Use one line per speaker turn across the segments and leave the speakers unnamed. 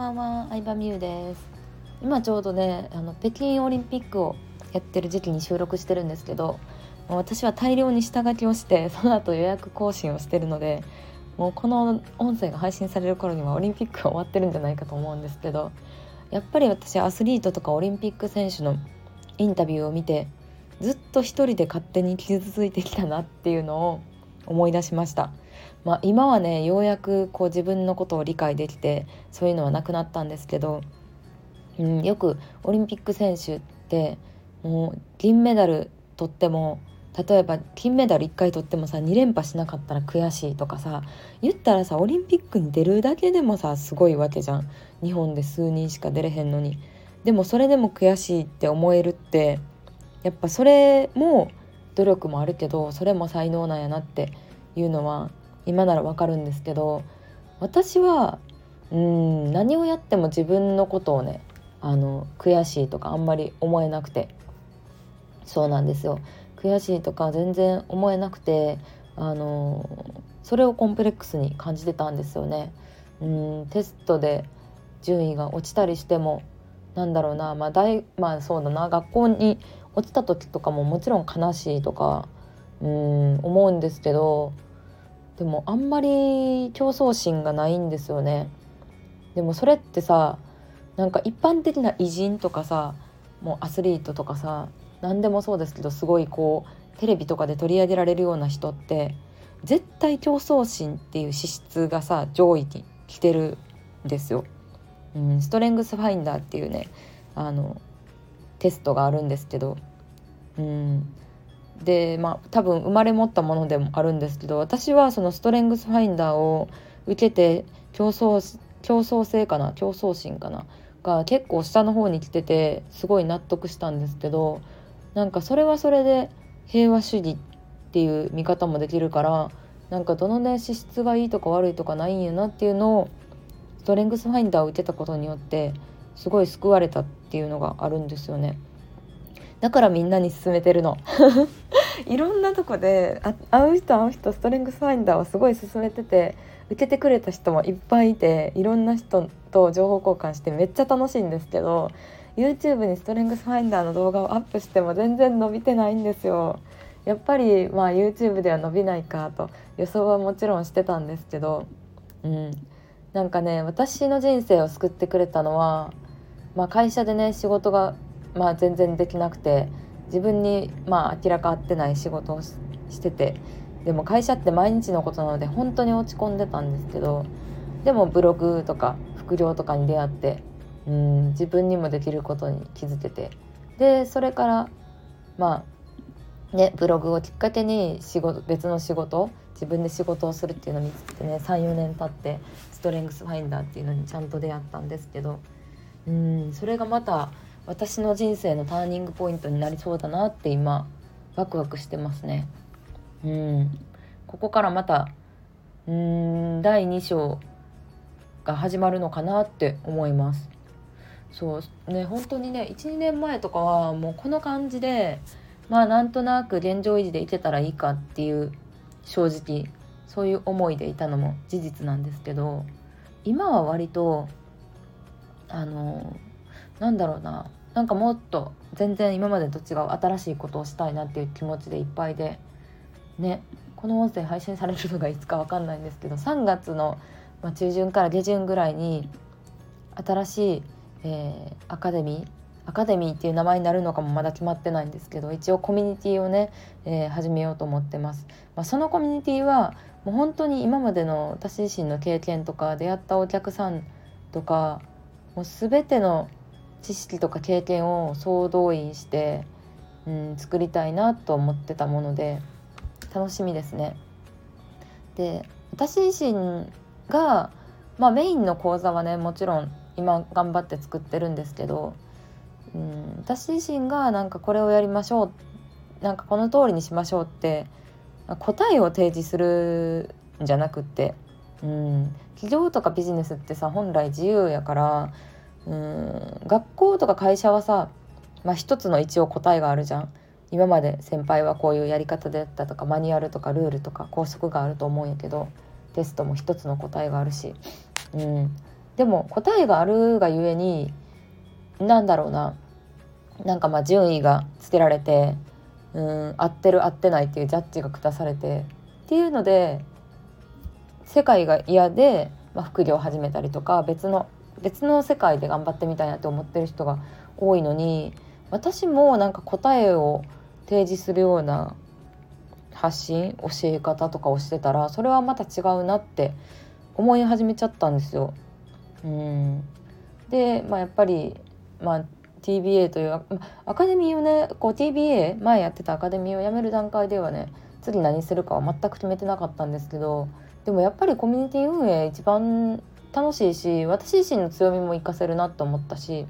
ばんは、相葉美優です今ちょうどねあの北京オリンピックをやってる時期に収録してるんですけど私は大量に下書きをしてその後予約更新をしてるのでもうこの音声が配信される頃にはオリンピックが終わってるんじゃないかと思うんですけどやっぱり私アスリートとかオリンピック選手のインタビューを見てずっと一人で勝手に傷ついてきたなっていうのを思い出しました。まあ、今はねようやくこう自分のことを理解できてそういうのはなくなったんですけど、うん、よくオリンピック選手ってもう銀メダル取っても例えば金メダル1回取ってもさ2連覇しなかったら悔しいとかさ言ったらさオリンピックに出るだけでもさすごいわけじゃん。日本で数人しか出れへんのに。でもそれでも悔しいって思えるってやっぱそれも努力もあるけどそれも才能なんやなっていうのは今ならわかるんですけど私はうん何をやっても自分のことをねあの悔しいとかあんまり思えなくてそうなんですよ悔しいとか全然思えなくてあのそれをコンプレックスに感じてたんですよね。うんテストで順位が落ちたりしてもなんだろうなまあ大まあそうだな学校に落ちた時とかももちろん悲しいとかうん思うんですけどでもあんまり競争心がないんですよね。でもそれってさなんか一般的な偉人とかさもうアスリートとかさ何でもそうですけどすごいこうテレビとかで取り上げられるような人って絶対競争心っていう資質がさ上位に来てるんですよ。うん、ストレングスファインダーっていうねあのテストがあるんですけど、うん、でまあ多分生まれ持ったものでもあるんですけど私はそのストレングスファインダーを受けて競争競争性かな競争心かなが結構下の方に来ててすごい納得したんですけどなんかそれはそれで平和主義っていう見方もできるからなんかどのね資質がいいとか悪いとかないんやなっていうのをストレングスファインダーを受けたことによってすごい救われたっていうのがあるんですよね。だからみんなに勧めてるの いろんなとこで会う人会う人ストレングスファインダーはすごい勧めてて受けてくれた人もいっぱいいていろんな人と情報交換してめっちゃ楽しいんですけど YouTube にストレングスファインダーの動画をアップしても全然伸びてないんですよ。やっぱりまあ YouTube では伸びないかと予想はもちろんしてたんですけど、うん、なんかね私の人生を救ってくれたのは、まあ、会社でね仕事がまあ、全然できなくて自分にまあ明らか合ってない仕事をしててでも会社って毎日のことなので本当に落ち込んでたんですけどでもブログとか副業とかに出会ってうん自分にもできることに気づけてでそれからまあねブログをきっかけに仕事別の仕事自分で仕事をするっていうのを見つけてね34年経ってストレングスファインダーっていうのにちゃんと出会ったんですけどうんそれがまた私の人生のターニングポイントになりそうだなって今ワクワクしてますね。うんここからまたうん第2章が始まるのかなって思います。そうね本当にね12年前とかはもうこの感じでまあなんとなく現状維持でいけたらいいかっていう正直そういう思いでいたのも事実なんですけど今は割とあのなんだろうな。なんかもっと全然今までと違う新しいことをしたいなっていう気持ちでいっぱいで。ね。この音声配信されるのがいつか分かんないんですけど3月の、中旬から下旬ぐらいに新しい、えー、アカデミーアカデミーっていう名前になるのかもまだ決まってないんですけど一応コミュニティをね、えー、始めようと思ってます、まあ、そのコミュニティはもう本当に今までの私自身の経験とか出会ったお客さんとかもう全ての知識とか経験を総動員して、うん、作りたいなと思ってたもので楽しみですね。で私自身が、まあ、メインの講座はねもちろん今頑張って作ってるんですけど、うん、私自身がなんかこれをやりましょうなんかこの通りにしましょうって答えを提示するんじゃなくって、うん、企業とかビジネスってさ本来自由やからうん学校とか会社はさ、まあ、一つの一応答えがあるじゃん。今まで先輩はこういうやり方でやったとかマニュアルとかルールとか校則があると思うんやけどテストも一つの答えがあるし、うん、でも答えがあるがゆえになんだろうな。なんかまあ順位がつけられてうん合ってる合ってないっていうジャッジが下されてっていうので世界が嫌で、まあ、副業を始めたりとか別の別の世界で頑張ってみたいなって思ってる人が多いのに私もなんか答えを提示するような発信教え方とかをしてたらそれはまた違うなって思い始めちゃったんですよ。うんで、まあ、やっぱり、まあ、TBA というアカデミーをねこう TBA 前やってたアカデミーを辞める段階ではね次何するかは全く決めてなかったんですけどでもやっぱりコミュニティ運営一番楽しいし私自身の強みも活かせるなと思ったし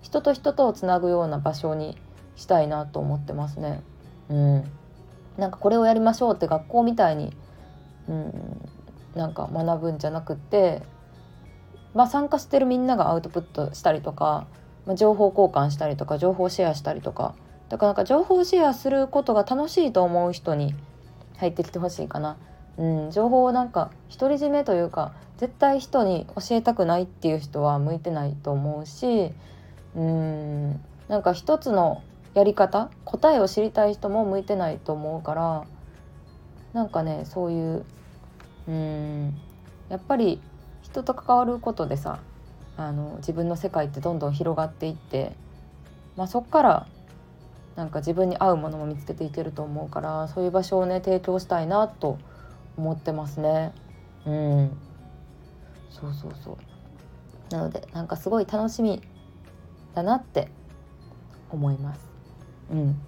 人と人とをつなぐような場所にしたいなと思ってますね。うん、なんかこれをやりましょうって学校みたいに、うん、なんか学ぶんじゃなくって、まあ、参加してるみんながアウトプットしたりとかまあ、情報交換したりとか情報シェアしたりとかだからなんか情報シェアすることが楽しいと思う人に入ってきてほしいかな。うん、情報をなんか独り占めというか絶対人に教えたくないっていう人は向いてないと思うしうんなんか一つのやり方答えを知りたい人も向いてないと思うからなんかねそういううんやっぱり人と関わることでさあの自分の世界ってどんどん広がっていって、まあ、そっからなんか自分に合うものも見つけていけると思うからそういう場所をね提供したいなと思思ってますね。うん、そうそうそう。なのでなんかすごい楽しみだなって思います。うん。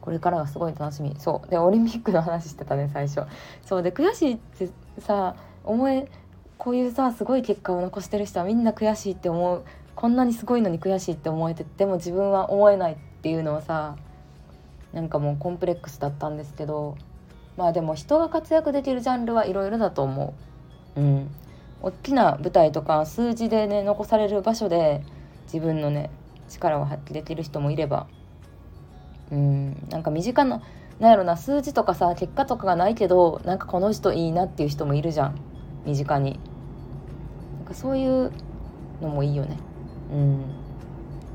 これからがすごい楽しみ。そう。でオリンピックの話してたね最初。そう。で悔しいってさ思えこういうさすごい結果を残してる人はみんな悔しいって思う。こんなにすごいのに悔しいって思えてでも自分は思えないっていうのはさなんかもうコンプレックスだったんですけど。まあでも人が活躍できるジャンルはいろいろだと思う。うん、大きな舞台とか数字でね残される場所で自分のね力を発揮できる人もいれば。うん。なんか身近ななんやろな数字とかさ結果とかがないけどなんかこの人いいなっていう人もいるじゃん。身近に。なんかそういうのもいいよね。うん。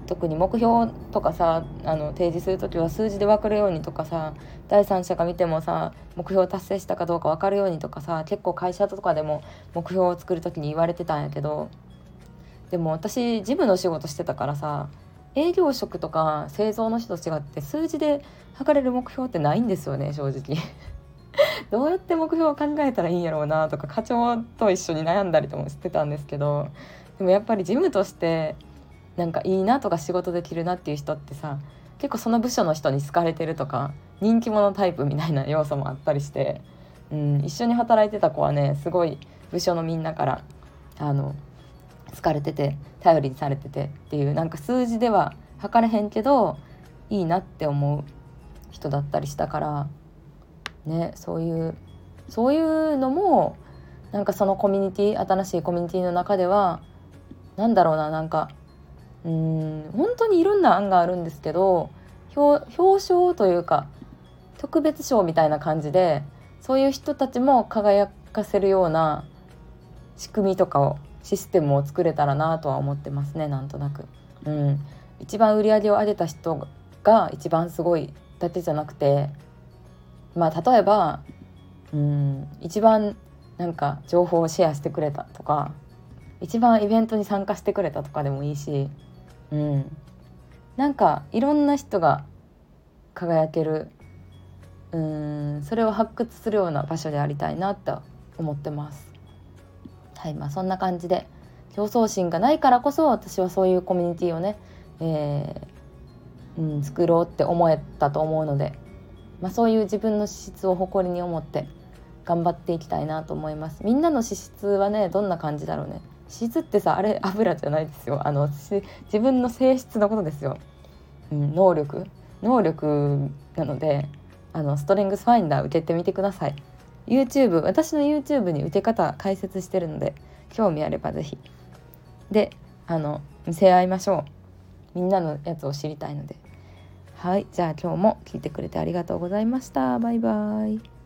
特に目標とかさあの提示する時は数字で分かるようにとかさ第三者が見てもさ目標を達成したかどうか分かるようにとかさ結構会社とかでも目標を作る時に言われてたんやけどでも私事務の仕事してたからさ営業職とか製造の人と違って数字で測れる目標ってないんですよね正直。どうやって目標を考えたらいいんやろうなとか課長と一緒に悩んだりともしてたんですけどでもやっぱり事務としてなんかいいなとか仕事できるなっていう人ってさ結構その部署の人に好かれてるとか人気者タイプみたいな要素もあったりして、うん、一緒に働いてた子はねすごい部署のみんなからあの好かれてて頼りにされててっていうなんか数字では測れへんけどいいなって思う人だったりしたからねそういうそういうのもなんかそのコミュニティ新しいコミュニティの中では何だろうななんかうん本当にいろんな案があるんですけど表彰というか特別賞みたいな感じでそういう人たちも輝かせるような仕組みとかをシステムを作れたらなとは思ってますねなんとなく。うん、一番売り上げを上げた人が一番すごいだけじゃなくてまあ例えばうん一番なんか情報をシェアしてくれたとか一番イベントに参加してくれたとかでもいいし、うん、なんかいろんな人が輝けるうんそれを発掘するような場所でありたいなと思ってます。はいまあ、そんな感じで競争心がないからこそ私はそういうコミュニティをね、えーうん、作ろうって思えたと思うのでまあ、そういう自分の資質を誇りに思って頑張っていきたいなと思います。みんなの資質はねどんな感じだろうね。質ってさあれ油じゃないですよ。あの自分の性質のことですよ、うん、能力。能力なのであのストレングスファインダー受けてみてください。YouTube 私の YouTube に受け方解説してるので興味あれば是非であの見せ合いましょう。みんなのやつを知りたいので。はいじゃあ今日も聞いてくれてありがとうございました。バイバイ。